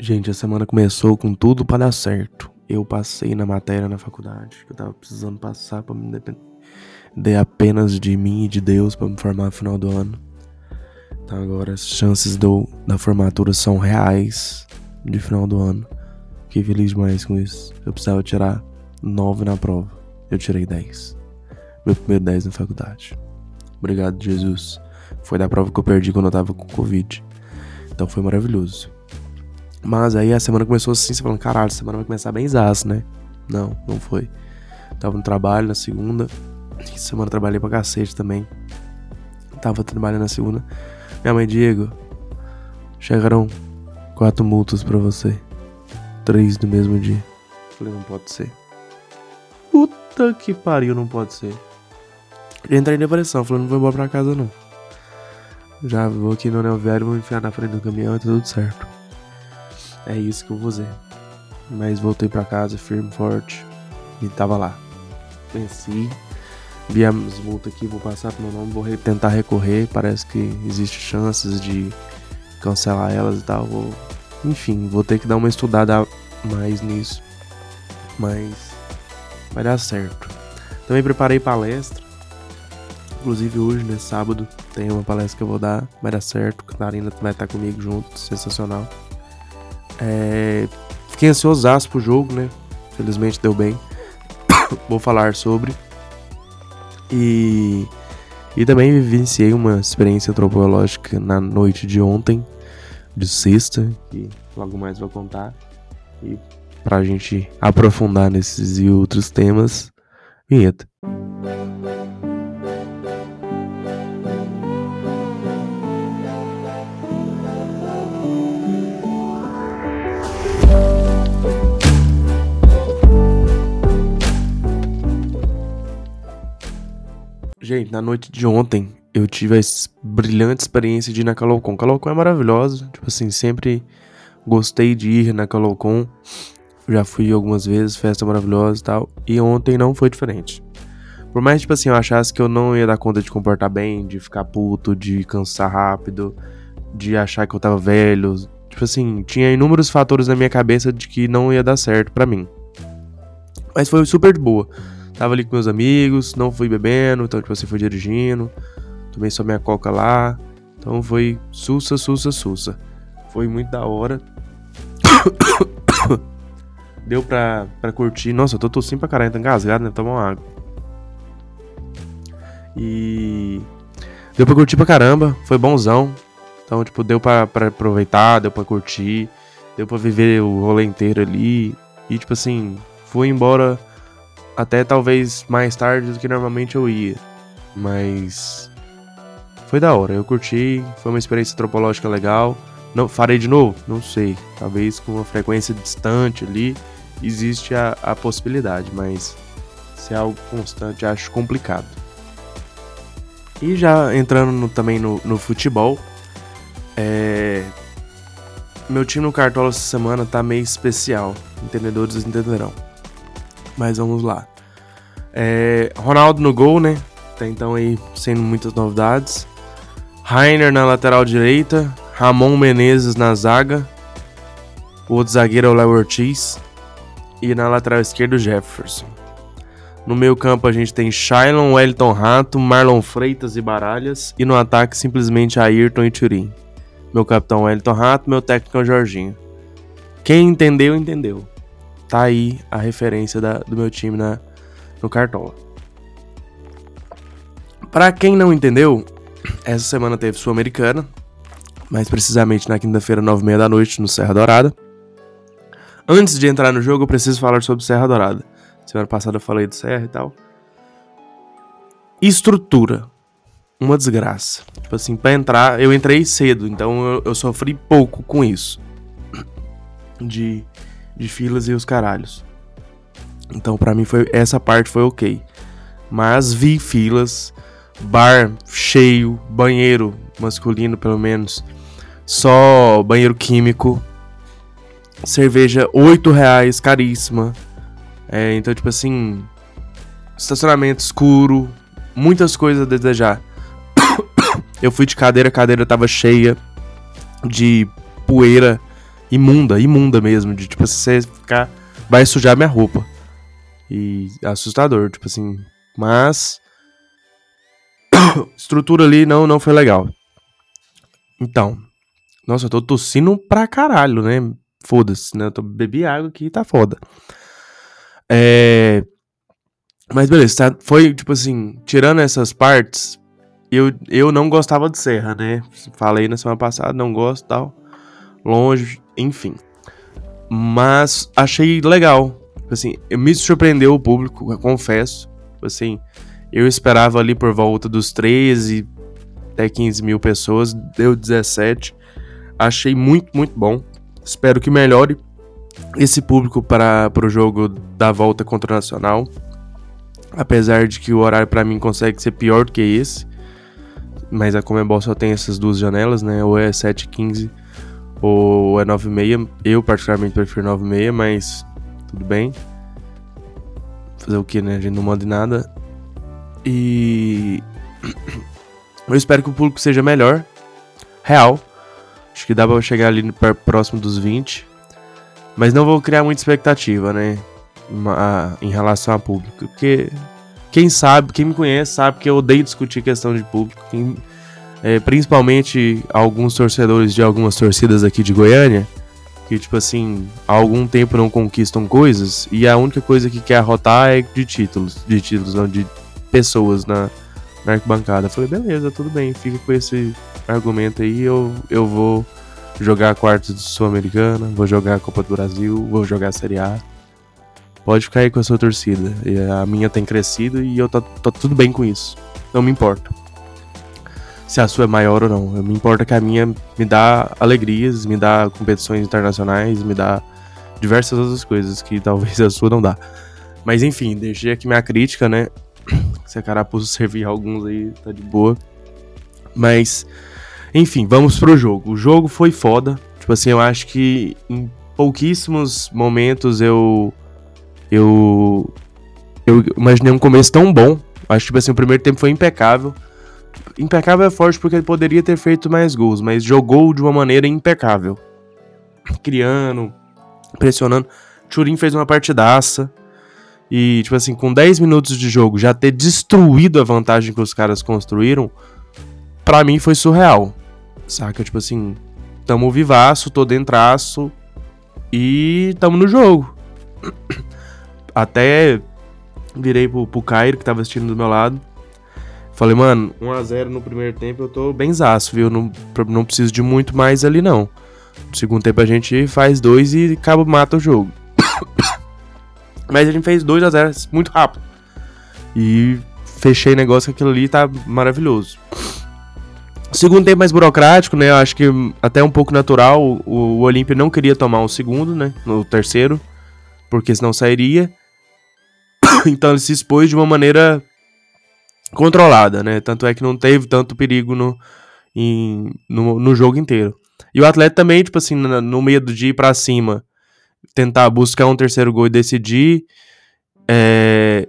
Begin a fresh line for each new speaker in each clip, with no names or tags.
Gente, a semana começou com tudo para dar certo. Eu passei na matéria na faculdade, que eu tava precisando passar para me depender apenas de mim e de Deus para me formar no final do ano. Então agora as chances do, da formatura são reais de final do ano. Fiquei feliz demais com isso. Eu precisava tirar 9 na prova. Eu tirei 10. Meu primeiro 10 na faculdade. Obrigado, Jesus. Foi da prova que eu perdi quando eu tava com Covid. Então foi maravilhoso. Mas aí a semana começou assim, você falando, caralho, semana vai começar bem zaço, né? Não, não foi. Tava no trabalho na segunda. Semana trabalhei pra cacete também. Tava trabalhando na segunda. Minha mãe, Diego, chegaram quatro multas pra você. Três no mesmo dia. Falei, não pode ser. Puta que pariu, não pode ser. Entrei em depressão, falei, não vou embora pra casa não. Já vou aqui no anel velho, vou enfiar na frente do caminhão e tá tudo certo. É isso que eu vou fazer. Mas voltei pra casa firme, forte. E tava lá. Venci. Vi as multas aqui, vou passar pro meu nome, vou tentar recorrer. Parece que existe chances de cancelar elas e tal. Vou... Enfim, vou ter que dar uma estudada mais nisso. Mas vai dar certo. Também preparei palestra. Inclusive hoje, nesse sábado, tem uma palestra que eu vou dar. Vai dar certo. A Clarina vai estar comigo junto. Sensacional. É... Fiquei ansiosaço pro jogo, né? Felizmente deu bem. vou falar sobre. E, e também vivenciei uma experiência antropológica na noite de ontem, de sexta, que logo mais vou contar. E pra gente aprofundar nesses e outros temas, vinheta. Gente, na noite de ontem eu tive a brilhante experiência de ir na Calocon. Calocon é maravilhosa, tipo assim, sempre gostei de ir na Calocon. Já fui algumas vezes, festa maravilhosa e tal. E ontem não foi diferente. Por mais, tipo assim, eu achasse que eu não ia dar conta de comportar bem, de ficar puto, de cansar rápido, de achar que eu tava velho. Tipo assim, tinha inúmeros fatores na minha cabeça de que não ia dar certo para mim. Mas foi super de boa. Tava ali com meus amigos, não fui bebendo, então, tipo assim, fui dirigindo. Tomei só minha coca lá. Então foi sussa, sussa, sussa. Foi muito da hora. Deu pra, pra curtir. Nossa, eu tô tossindo pra caralho, tá engasgado, né? Tomar uma água. E. Deu pra curtir pra caramba, foi bonzão. Então, tipo, deu pra, pra aproveitar, deu pra curtir, deu pra viver o rolê inteiro ali. E, tipo assim, fui embora até talvez mais tarde do que normalmente eu ia. Mas foi da hora, eu curti, foi uma experiência antropológica legal. Não farei de novo? Não sei. Talvez com uma frequência distante ali existe a, a possibilidade, mas se é algo constante acho complicado. E já entrando no, também no, no futebol, é... meu time no Cartola essa semana tá meio especial. Entendedores entenderão. Mas vamos lá. É, Ronaldo no gol, né? Até então aí sendo muitas novidades. Rainer na lateral direita. Ramon Menezes na zaga. O outro zagueiro é o Léo Ortiz. E na lateral esquerda o Jefferson. No meio campo a gente tem Shailon, Wellington Rato, Marlon Freitas e Baralhas. E no ataque simplesmente Ayrton e Turim. Meu capitão Wellington Rato, meu técnico é o Jorginho. Quem entendeu, entendeu tá aí a referência da, do meu time na, no Cartola. Para quem não entendeu, essa semana teve Sul-Americana, mais precisamente na quinta-feira, nove e meia da noite, no Serra Dourada. Antes de entrar no jogo, eu preciso falar sobre Serra Dourada. Semana passada eu falei do Serra e tal. Estrutura. Uma desgraça. Tipo assim, pra entrar, eu entrei cedo, então eu, eu sofri pouco com isso. De de filas e os caralhos. Então para mim foi essa parte foi ok. Mas vi filas, bar cheio, banheiro masculino pelo menos, só banheiro químico, cerveja oito reais, caríssima. É, então tipo assim, estacionamento escuro, muitas coisas a desejar. Eu fui de cadeira, a cadeira tava cheia de poeira imunda, imunda mesmo, de tipo você ficar vai sujar minha roupa. E assustador, tipo assim, mas estrutura ali não não foi legal. Então, nossa, eu tô tossindo pra caralho, né? Foda-se, né? Eu tô bebi água aqui e tá foda. É mas beleza, tá? foi tipo assim, tirando essas partes, eu, eu não gostava de serra, né? Falei na semana passada, não gosto tal. Longe, enfim. Mas achei legal. Assim, me surpreendeu o público, eu confesso. Assim, eu esperava ali por volta dos 13 até 15 mil pessoas, deu 17. Achei muito, muito bom. Espero que melhore esse público para o jogo da volta contra o Nacional. Apesar de que o horário para mim consegue ser pior do que esse. Mas a Comebol só tem essas duas janelas, né? Ou é 7h15 ou é 9h30. Eu particularmente prefiro 9h30, mas tudo bem. Fazer o que, né? A gente não manda em nada. E. Eu espero que o público seja melhor. Real. Acho que dá pra chegar ali próximo dos 20. Mas não vou criar muita expectativa, né? em relação a público. Porque quem sabe, quem me conhece, sabe que eu odeio discutir questão de público. Quem, é, principalmente alguns torcedores de algumas torcidas aqui de Goiânia, que, tipo assim, há algum tempo não conquistam coisas e a única coisa que quer arrotar é de títulos, de títulos, não, de pessoas na, na arquibancada. Eu falei, beleza, tudo bem, fica com esse argumento aí, eu, eu vou jogar quartos de Sul-Americana, vou jogar a Copa do Brasil, vou jogar a Série A. Pode ficar aí com a sua torcida. A minha tem crescido e eu tô, tô tudo bem com isso. Não me importa. Se a sua é maior ou não. Me importa que a minha me dá alegrias, me dá competições internacionais, me dá diversas outras coisas que talvez a sua não dá. Mas enfim, deixei aqui minha crítica, né? Se a carapuça servir alguns aí, tá de boa. Mas, enfim, vamos pro jogo. O jogo foi foda. Tipo assim, eu acho que em pouquíssimos momentos eu eu eu imaginei um começo tão bom. Acho que tipo assim, o primeiro tempo foi impecável. Impecável é forte porque ele poderia ter feito mais gols, mas jogou de uma maneira impecável. Criando, pressionando. Turin fez uma partidaça. E, tipo assim, com 10 minutos de jogo, já ter destruído a vantagem que os caras construíram, para mim foi surreal. Saca? Tipo assim, tamo vivaço, tô dentraço e tamo no jogo. Até virei pro, pro Cairo, que tava assistindo do meu lado. Falei, mano, 1x0 no primeiro tempo eu tô bem zaço, viu? Não, não preciso de muito mais ali, não. No segundo tempo a gente faz dois e acaba, mata o jogo. Mas a gente fez 2x0 muito rápido. E fechei negócio que aquilo ali tá maravilhoso. Segundo tempo mais burocrático, né? Eu acho que até um pouco natural. O, o não queria tomar o segundo, né? No terceiro. Porque senão sairia. então ele se expôs de uma maneira controlada, né? Tanto é que não teve tanto perigo no, em, no, no jogo inteiro. E o atleta também, tipo assim, no, medo de ir pra cima, tentar buscar um terceiro gol e decidir, é,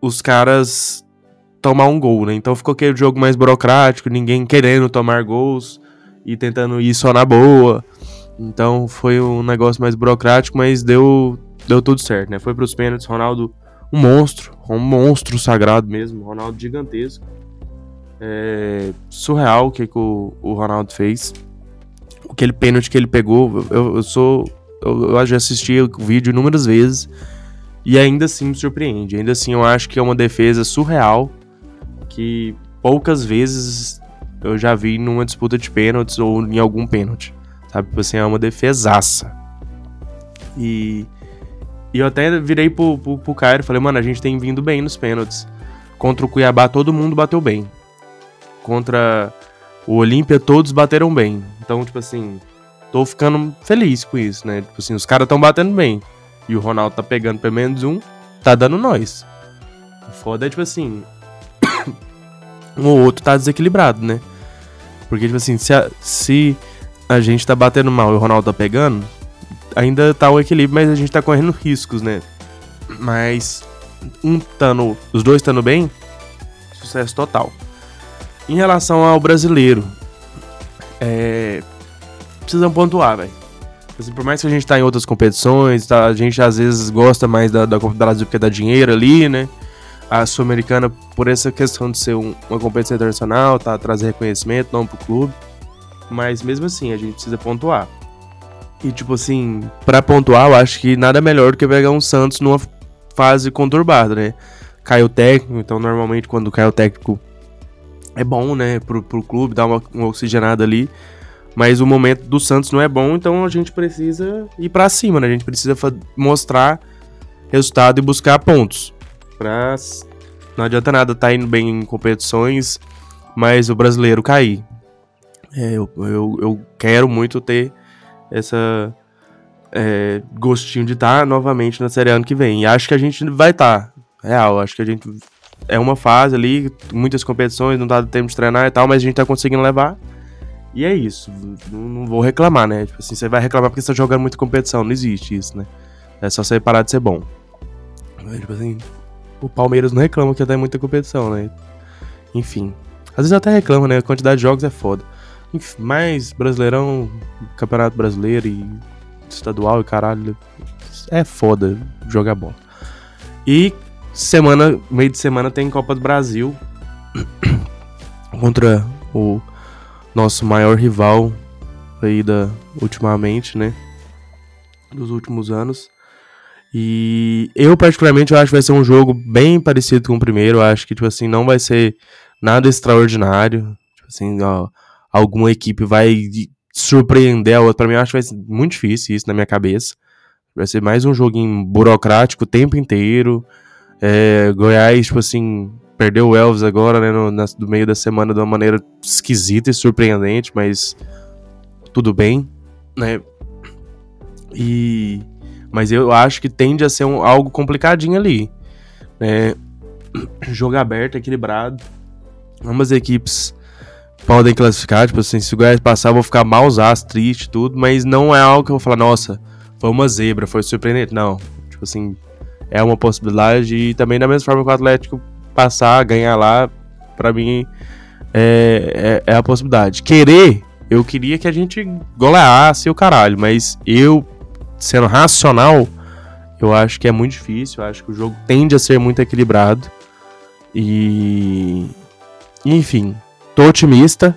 os caras tomar um gol, né? Então ficou aquele jogo mais burocrático, ninguém querendo tomar gols e tentando ir só na boa. Então foi um negócio mais burocrático, mas deu, deu tudo certo, né? Foi pros pênaltis, Ronaldo um monstro, um monstro sagrado mesmo, Ronaldo gigantesco. É surreal o que, que o, o Ronaldo fez. Aquele pênalti que ele pegou, eu, eu sou. Eu, eu já assisti o vídeo inúmeras vezes e ainda assim me surpreende. Ainda assim eu acho que é uma defesa surreal que poucas vezes eu já vi numa disputa de pênaltis ou em algum pênalti. Sabe? Tipo assim, é uma defesaça. E e eu até virei pro, pro, pro Caio e falei, mano, a gente tem vindo bem nos pênaltis. Contra o Cuiabá, todo mundo bateu bem. Contra o Olímpia, todos bateram bem. Então, tipo assim, tô ficando feliz com isso, né? Tipo assim, os caras tão batendo bem. E o Ronaldo tá pegando pelo menos um, tá dando nós. O foda é, tipo assim, um ou outro tá desequilibrado, né? Porque, tipo assim, se a, se a gente tá batendo mal e o Ronaldo tá pegando, ainda tá o equilíbrio, mas a gente tá correndo riscos, né? Mas um tando, os dois estando bem, sucesso total. Em relação ao brasileiro, é, precisamos pontuar, velho. Assim, por mais que a gente tá em outras competições, tá, a gente às vezes gosta mais da, da Copa do Brasil porque dá dinheiro ali, né? A Sul-Americana, por essa questão de ser um, uma competição internacional, tá, trazer reconhecimento, não pro clube. Mas mesmo assim, a gente precisa pontuar. E tipo assim, para pontuar, eu acho que nada melhor do que pegar um Santos numa fase conturbada, né? Caiu técnico, então normalmente quando cai o técnico é bom, né, pro, pro clube, dar uma, uma oxigenada ali. Mas o momento do Santos não é bom, então a gente precisa ir para cima, né? A gente precisa mostrar resultado e buscar pontos. Pra... Não adianta nada tá indo bem em competições, mas o brasileiro cair. É, eu, eu, eu quero muito ter essa é, gostinho de estar tá novamente na Série ano que vem. E acho que a gente vai estar. Tá, real, acho que a gente. É uma fase ali, muitas competições, não dá tempo de treinar e tal, mas a gente tá conseguindo levar. E é isso. Não, não, vou reclamar, né? Tipo assim, você vai reclamar porque você tá jogando muita competição. Não existe isso, né? É só você parar de ser bom. Tipo assim, o Palmeiras não reclama que tem muita competição, né? Enfim. Às vezes até reclama, né? A quantidade de jogos é foda. Mas Brasileirão, Campeonato Brasileiro e estadual e caralho. É foda jogar bola. E semana, meio de semana tem Copa do Brasil. contra o nosso maior rival aí da ultimamente, né? Dos últimos anos. E eu particularmente eu acho que vai ser um jogo bem parecido com o primeiro, eu acho que tipo assim não vai ser nada extraordinário, tipo assim, ó, alguma equipe vai surpreender a outra. Para mim eu acho que vai ser muito difícil isso na minha cabeça. Vai ser mais um joguinho burocrático o tempo inteiro. É, Goiás, tipo assim, Perdeu o Elvis agora, né, no, na, do meio da semana de uma maneira esquisita e surpreendente, mas tudo bem, né? E mas eu acho que tende a ser um, algo complicadinho ali, né? Jogo aberto, equilibrado. Ambas equipes podem classificar, tipo assim, se o Goiás passar, eu vou ficar malzaço, triste, tudo, mas não é algo que eu vou falar, nossa, foi uma zebra, foi surpreendente. Não, tipo assim, é uma possibilidade e também da mesma forma que o Atlético passar, ganhar lá, para mim é, é, é, a possibilidade. Querer, eu queria que a gente goleasse o caralho, mas eu, sendo racional, eu acho que é muito difícil. Eu acho que o jogo tende a ser muito equilibrado. E. Enfim, tô otimista.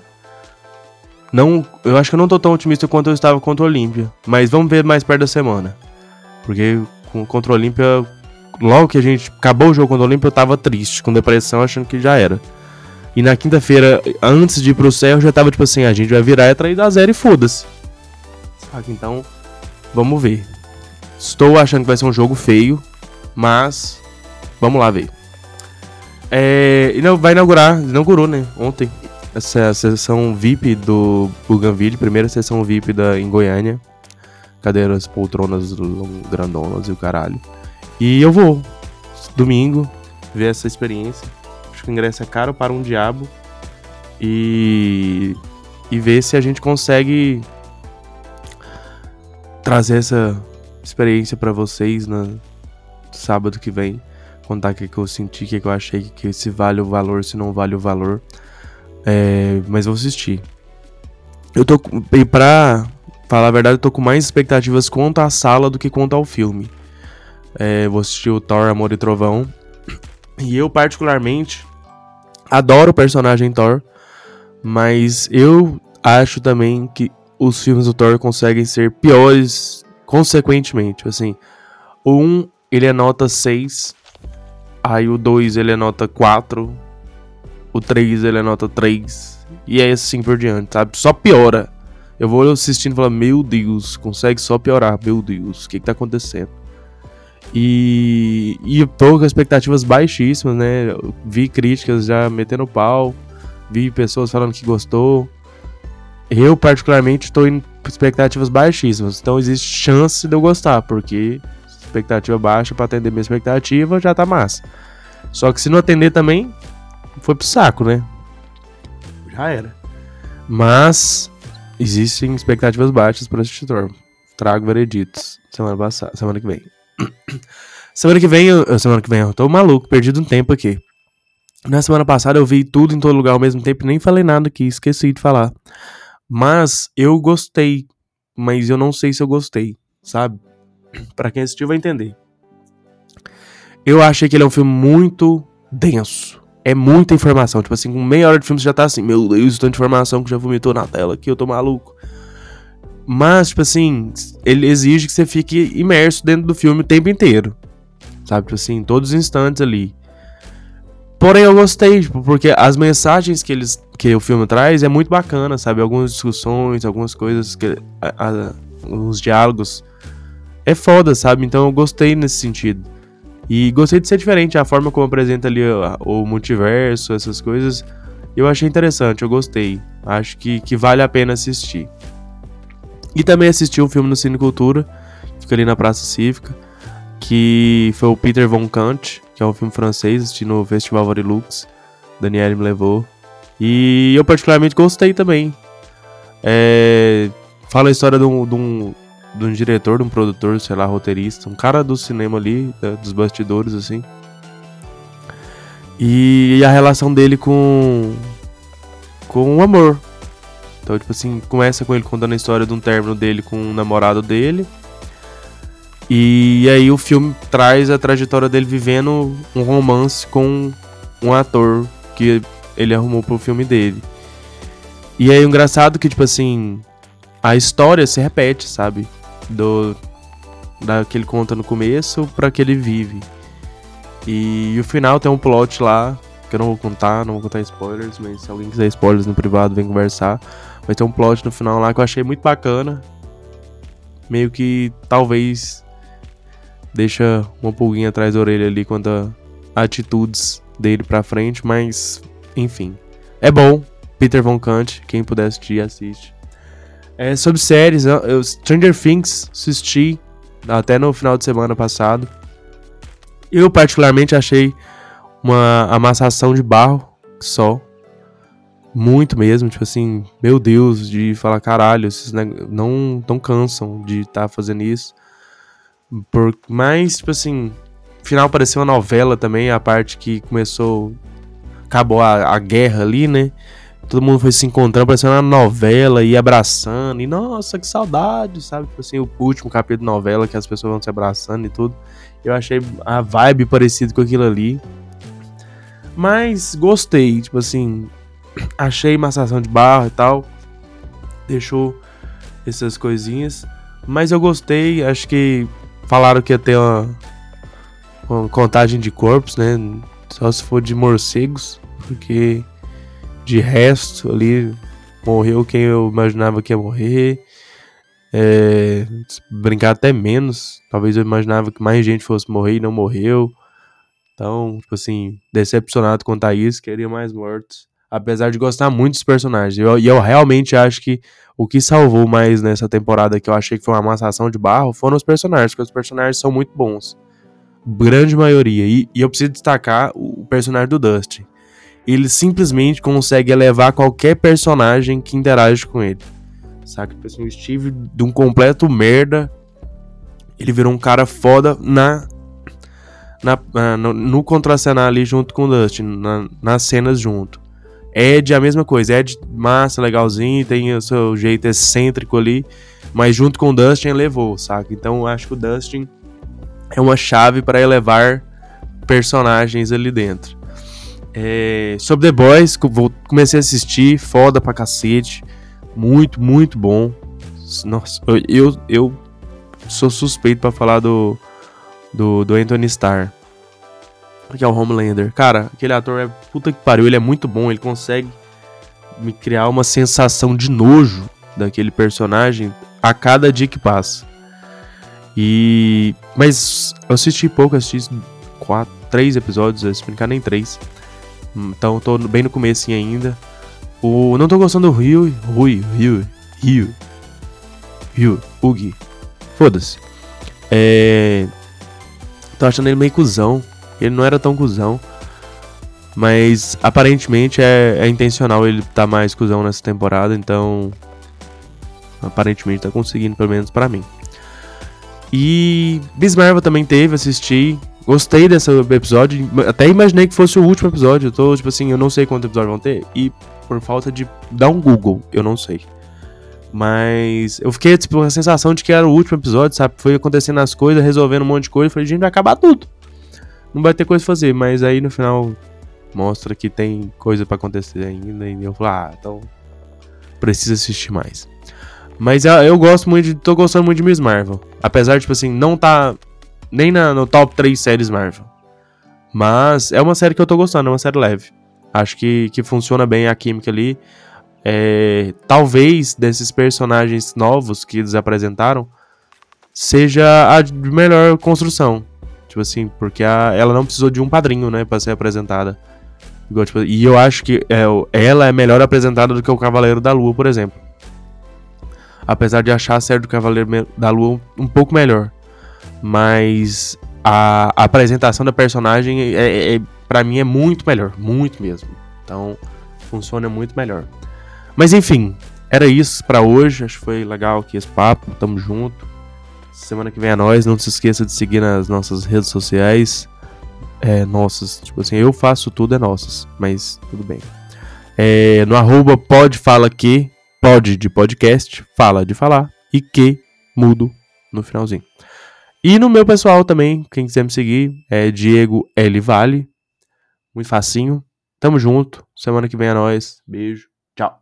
Não, eu acho que eu não tô tão otimista quanto eu estava contra o Olímpia. Mas vamos ver mais perto da semana. Porque contra o Olímpia logo que a gente acabou o jogo contra o Olímpia, eu tava triste, com depressão, achando que já era. E na quinta-feira, antes de ir pro céu, eu já tava tipo assim, a gente vai virar e atrair da zero e foda-se. Então, vamos ver. Estou achando que vai ser um jogo feio, mas vamos lá ver. É, vai inaugurar, inaugurou, né, ontem, essa sessão VIP do Bougainville, primeira sessão VIP da, em Goiânia. Cadeiras, poltronas grandonas e o caralho. E eu vou, domingo, ver essa experiência. Acho que o ingresso é caro para um diabo. E, e ver se a gente consegue trazer essa experiência para vocês no sábado que vem. Contar o que, que eu senti, o que, que eu achei, que se vale o valor, se não vale o valor. É, mas vou assistir. Eu tô. E pra falar a verdade, eu tô com mais expectativas quanto à sala do que quanto ao filme. É, vou assistir o Thor Amor e Trovão. E eu, particularmente, adoro o personagem Thor. Mas eu acho também que os filmes do Thor conseguem ser piores consequentemente. Assim, o 1 ele é nota 6. Aí o 2 ele nota 4. O 3 ele nota 3. E é assim por diante, sabe? Só piora. Eu vou assistindo e falar, meu Deus, consegue só piorar, meu Deus, o que, que tá acontecendo? E, e tô com expectativas baixíssimas, né? Vi críticas já metendo pau, vi pessoas falando que gostou. Eu, particularmente, estou em expectativas baixíssimas. Então existe chance de eu gostar, porque expectativa baixa para atender minha expectativa já tá massa. Só que se não atender também, foi pro saco, né? Já era. Mas existem expectativas baixas para assistir Trago vereditos semana passada, semana que vem. semana que vem, eu, semana que vem, eu tô maluco, perdido um tempo aqui. Na semana passada eu vi tudo em todo lugar ao mesmo tempo, nem falei nada aqui, esqueci de falar. Mas eu gostei mas eu não sei se eu gostei, sabe? Para quem assistiu vai entender. Eu achei que ele é um filme muito denso. É muita informação. Tipo assim, com meia hora de filme você já tá assim, meu Deus, tanta informação que já vomitou na tela aqui, eu tô maluco. Mas, tipo assim, ele exige que você fique imerso dentro do filme o tempo inteiro. Sabe? Tipo assim, todos os instantes ali. Porém, eu gostei, tipo, porque as mensagens que eles que o filme traz é muito bacana, sabe? Algumas discussões, algumas coisas, que, a, a, os diálogos. É foda, sabe? Então eu gostei nesse sentido. E gostei de ser diferente, a forma como apresenta ali o, o multiverso, essas coisas. Eu achei interessante, eu gostei. Acho que, que vale a pena assistir. E também assisti um filme no Cine Cultura, fica ali na Praça Cívica, que foi o Peter Von Kant, que é um filme francês, assisti no Festival Varilux. Daniele me levou. E eu particularmente gostei também. É, fala a história de um, de, um, de um diretor, de um produtor, sei lá, roteirista, um cara do cinema ali, dos bastidores, assim. E a relação dele com. com o amor. Então, tipo assim, começa com ele contando a história de um término dele com um namorado dele. E aí o filme traz a trajetória dele vivendo um romance com um ator que ele arrumou pro filme dele. E aí o engraçado que, tipo assim, a história se repete, sabe? Do. Da que ele conta no começo pra que ele vive. E, e o final tem um plot lá, que eu não vou contar, não vou contar spoilers, mas se alguém quiser spoilers no privado, vem conversar. Vai ter um plot no final lá que eu achei muito bacana. Meio que talvez deixa uma pulguinha atrás da orelha ali quanto a atitudes dele pra frente, mas enfim. É bom. Peter Von Kant, quem puder assistir, assiste. É, sobre séries, eu, Stranger Things assisti até no final de semana passado. Eu particularmente achei uma amassação de barro só. Muito mesmo, tipo assim, meu Deus, de falar, caralho, esses não, não cansam de estar tá fazendo isso. Por, mas, tipo assim, final parecia uma novela também, a parte que começou. Acabou a, a guerra ali, né? Todo mundo foi se encontrando, parecendo uma novela, e abraçando. E nossa, que saudade, sabe? Tipo assim, o último capítulo de novela que as pessoas vão se abraçando e tudo. Eu achei a vibe parecida com aquilo ali. Mas gostei, tipo assim, achei massação de barro e tal. Deixou essas coisinhas. Mas eu gostei, acho que falaram que ia ter uma, uma contagem de corpos, né? Só se for de morcegos, porque de resto ali morreu quem eu imaginava que ia morrer. É, brincar até menos. Talvez eu imaginava que mais gente fosse morrer e não morreu. Então, tipo assim, decepcionado a isso, queria mais mortos apesar de gostar muito dos personagens. E eu, eu, realmente acho que o que salvou mais nessa temporada, que eu achei que foi uma amassação de barro, foram os personagens, porque os personagens são muito bons. Grande maioria. E, e eu preciso destacar o personagem do Dustin. Ele simplesmente consegue elevar qualquer personagem que interage com ele. Saca? Tipo assim, o Steve, de um completo merda, ele virou um cara foda na. na, no, no contracenar ali junto com o Dustin, na, nas cenas junto. Ed, a mesma coisa. Ed, massa, legalzinho, tem o seu jeito excêntrico ali. Mas junto com o Dustin, levou, saca? Então eu acho que o Dustin é uma chave para elevar personagens ali dentro. É, sobre The Boys, comecei a assistir, foda pra cacete. Muito, muito bom. Nossa, eu, eu sou suspeito para falar do, do, do Anthony Starr que é o Homelander. Cara, aquele ator é puta que pariu, ele é muito bom, ele consegue me criar uma sensação de nojo daquele personagem a cada dia que passa. E. Mas eu assisti pouco, assisti quatro, três episódios, se brincar nem três. Então tô bem no começo ainda. O. Não tô gostando do Ryu. Rui, Ryu, Ryu. Ryu, Ugi. Foda-se. É. Tô achando ele meio cuzão. Ele não era tão cuzão. Mas aparentemente é, é intencional ele tá mais cuzão nessa temporada, então. Aparentemente tá conseguindo, pelo menos para mim. E Miss Marvel também teve, assisti. Gostei desse episódio. Até imaginei que fosse o último episódio. Eu tô, tipo assim, eu não sei quantos episódios vão ter. E por falta de dar um Google, eu não sei. Mas eu fiquei, tipo, com a sensação de que era o último episódio, sabe? Foi acontecendo as coisas, resolvendo um monte de coisa. Falei, gente, vai acabar tudo. Não vai ter coisa pra fazer. Mas aí no final mostra que tem coisa para acontecer ainda. E eu falei, ah, então precisa assistir mais. Mas eu, eu gosto muito de. tô gostando muito de Miss Marvel. Apesar tipo assim, não tá nem na, no top 3 séries Marvel. Mas é uma série que eu tô gostando, é uma série leve. Acho que, que funciona bem a química ali. É, talvez desses personagens novos que eles apresentaram seja a de melhor construção. Tipo assim, porque a, ela não precisou de um padrinho, né, pra ser apresentada. Igual, tipo, e eu acho que é, ela é melhor apresentada do que o Cavaleiro da Lua, por exemplo. Apesar de achar a série do Cavaleiro da Lua um pouco melhor. Mas a, a apresentação da personagem, é, é, é para mim, é muito melhor. Muito mesmo. Então, funciona muito melhor. Mas enfim, era isso para hoje. Acho que foi legal aqui esse papo. Tamo junto. Semana que vem é nós. Não se esqueça de seguir nas nossas redes sociais. É, nossas, tipo assim, eu faço tudo é nossas, mas tudo bem. É, no arroba pode fala que, pode de podcast, fala de falar, e que mudo no finalzinho. E no meu pessoal também, quem quiser me seguir, é Diego L. Vale. Muito facinho. Tamo junto. Semana que vem é nós. Beijo. Tchau.